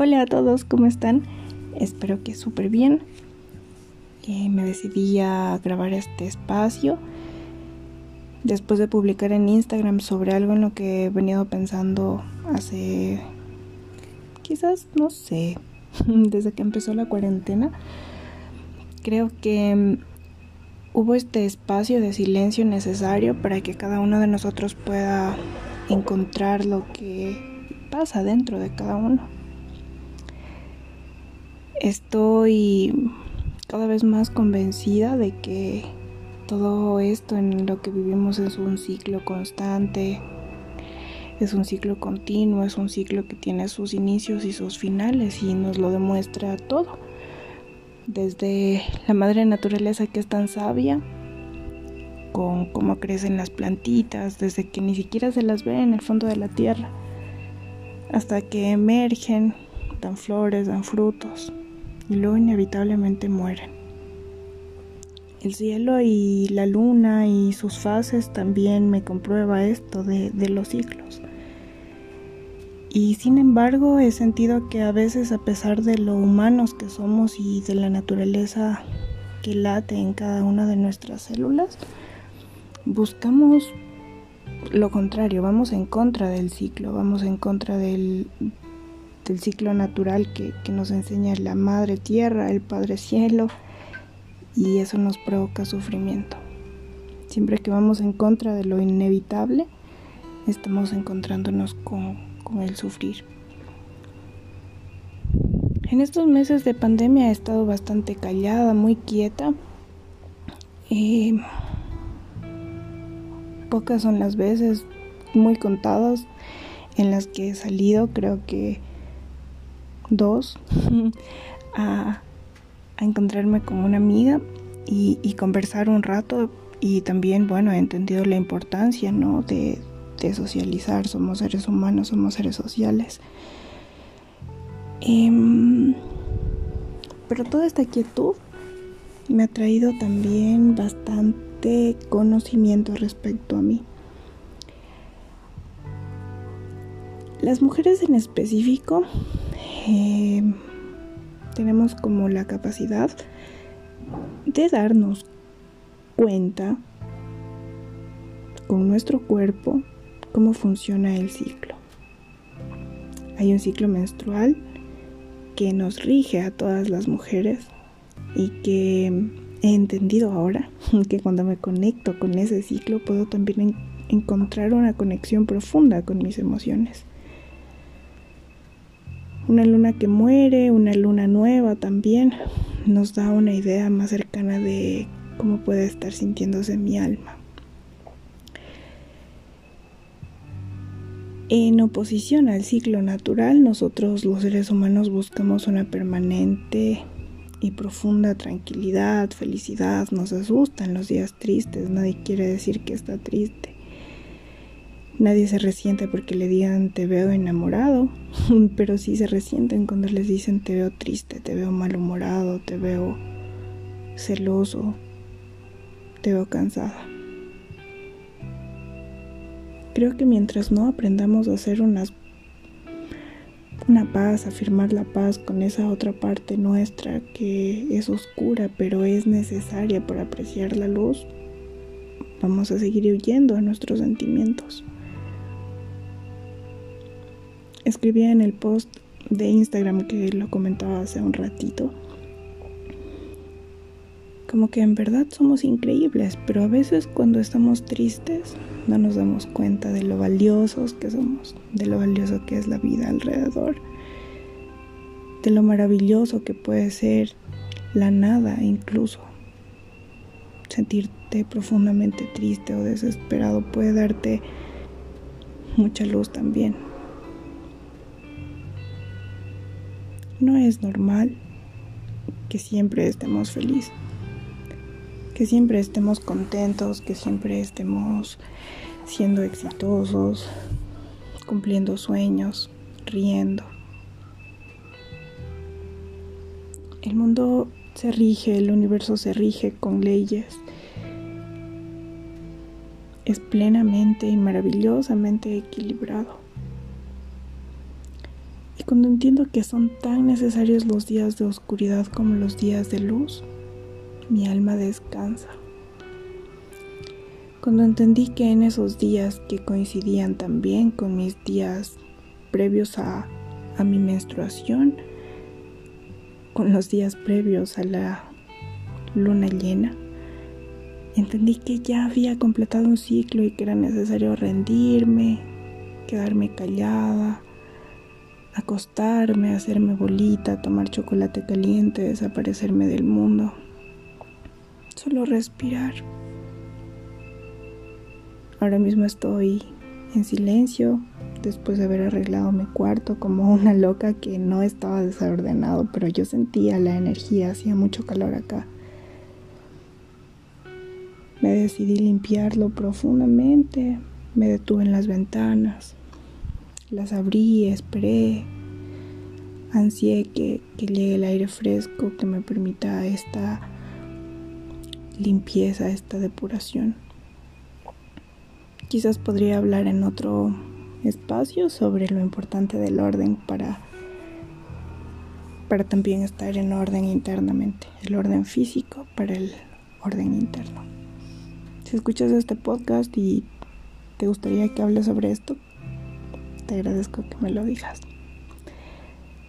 Hola a todos, ¿cómo están? Espero que súper bien. Eh, me decidí a grabar este espacio después de publicar en Instagram sobre algo en lo que he venido pensando hace quizás, no sé, desde que empezó la cuarentena. Creo que mm, hubo este espacio de silencio necesario para que cada uno de nosotros pueda encontrar lo que pasa dentro de cada uno. Estoy cada vez más convencida de que todo esto en lo que vivimos es un ciclo constante, es un ciclo continuo, es un ciclo que tiene sus inicios y sus finales y nos lo demuestra todo. Desde la madre naturaleza que es tan sabia, con cómo crecen las plantitas, desde que ni siquiera se las ve en el fondo de la tierra, hasta que emergen, dan flores, dan frutos y luego inevitablemente mueren. El cielo y la luna y sus fases también me comprueba esto de, de los ciclos. Y sin embargo he sentido que a veces a pesar de lo humanos que somos y de la naturaleza que late en cada una de nuestras células, buscamos lo contrario, vamos en contra del ciclo, vamos en contra del, el ciclo natural que, nos enseña la madre tierra, el padre cielo, y eso nos provoca sufrimiento. Siempre que vamos en contra de lo inevitable, estamos encontrándonos con, con el sufrir. En estos meses de pandemia he estado bastante callada, muy quieta. Eh, pocas son las veces, muy contadas, en las que he salido. Creo que dos, a, encontrarme con una amiga y, conversar un rato y también, bueno, he entendido la importancia, ¿no? De, socializar, somos seres humanos, somos seres sociales. Em, pero toda esta quietud me ha traído también bastante conocimiento respecto a mí. Las mujeres en específico eh, tenemos como la capacidad de darnos cuenta con nuestro cuerpo cómo funciona el ciclo. Hay un ciclo menstrual que nos rige a todas las mujeres y que he entendido ahora que cuando me conecto con ese ciclo puedo también encontrar una conexión profunda con mis emociones. Una luna que muere, una luna nueva también nos da una idea más cercana de cómo puede estar sintiéndose mi alma. En oposición al ciclo natural, nosotros los seres humanos buscamos una permanente y profunda tranquilidad, felicidad, nos asustan los días tristes, nadie quiere decir que está triste. Nadie se resiente porque le digan te veo enamorado, pero sí se resienten cuando les dicen te veo triste, te veo malhumorado, te veo celoso, te veo cansada. Creo que mientras no aprendamos a hacer unas, una paz, a firmar la paz con esa otra parte nuestra que es oscura pero es necesaria para apreciar la luz, vamos a seguir huyendo a nuestros sentimientos escribía en el post de Instagram que lo comentaba hace un ratito. Como que en verdad somos increíbles, pero a veces cuando estamos tristes no nos damos cuenta de lo valiosos que somos, de lo valioso que es la vida alrededor, de lo maravilloso que puede ser la nada incluso. Sentirte profundamente triste o desesperado puede darte mucha luz también. No es normal que siempre estemos felices, que siempre estemos contentos, que siempre estemos siendo exitosos, cumpliendo sueños, riendo. El mundo se rige, el universo se rige con leyes. Es plenamente y maravillosamente equilibrado. Y cuando entiendo que son tan necesarios los días de oscuridad como los días de luz, mi alma descansa. Cuando entendí que en esos días que coincidían también con mis días previos a, a mi menstruación, con los días previos a la luna llena, entendí que ya había completado un ciclo y que era necesario rendirme, quedarme callada, acostarme, hacerme bolita, tomar chocolate caliente, desaparecerme del mundo. Solo respirar. Ahora mismo estoy en silencio después de haber arreglado mi cuarto como una loca que no estaba desordenado, pero yo sentía la energía, hacía mucho calor acá. Me decidí limpiarlo profundamente, me detuve en las ventanas, las abrí, esperé, ansié que, que llegue el aire fresco que me permita esta limpieza, esta depuración. Quizás podría hablar en otro espacio sobre lo importante del orden para, para también estar en orden internamente, el orden físico para el orden interno. Si escuchas este podcast y te gustaría que hable sobre esto, te agradezco que me lo digas.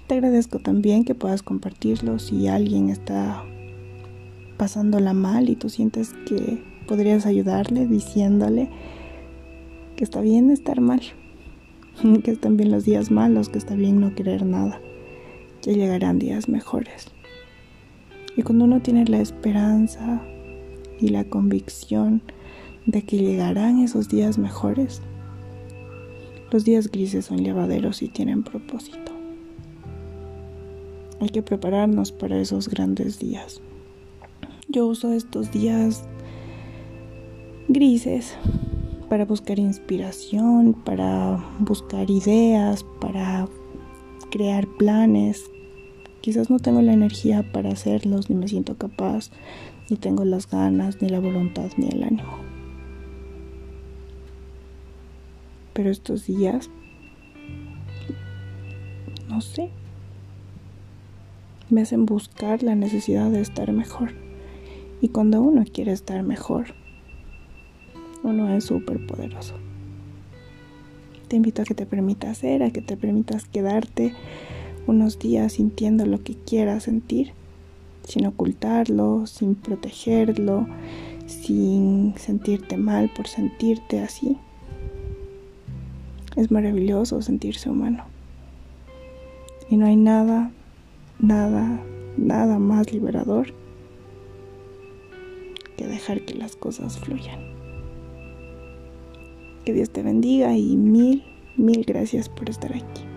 Te agradezco también que puedas compartirlo si alguien está pasándola mal y tú sientes que podrías ayudarle diciéndole que está bien estar mal, que están bien los días malos, que está bien no querer nada, que llegarán días mejores. Y cuando uno tiene la esperanza y la convicción de que llegarán esos días mejores, los días grises son llevaderos y tienen propósito. Hay que prepararnos para esos grandes días. Yo uso estos días grises para buscar inspiración, para buscar ideas, para crear planes. Quizás no tengo la energía para hacerlos, ni me siento capaz, ni tengo las ganas, ni la voluntad, ni el ánimo. Pero estos días, no sé, me hacen buscar la necesidad de estar mejor. Y cuando uno quiere estar mejor, uno es súper poderoso. Te invito a que te permitas ser, a que te permitas quedarte unos días sintiendo lo que quieras sentir, sin ocultarlo, sin protegerlo, sin sentirte mal por sentirte así. Es maravilloso sentirse humano. Y no hay nada, nada, nada más liberador que dejar que las cosas fluyan. Que Dios te bendiga y mil, mil gracias por estar aquí.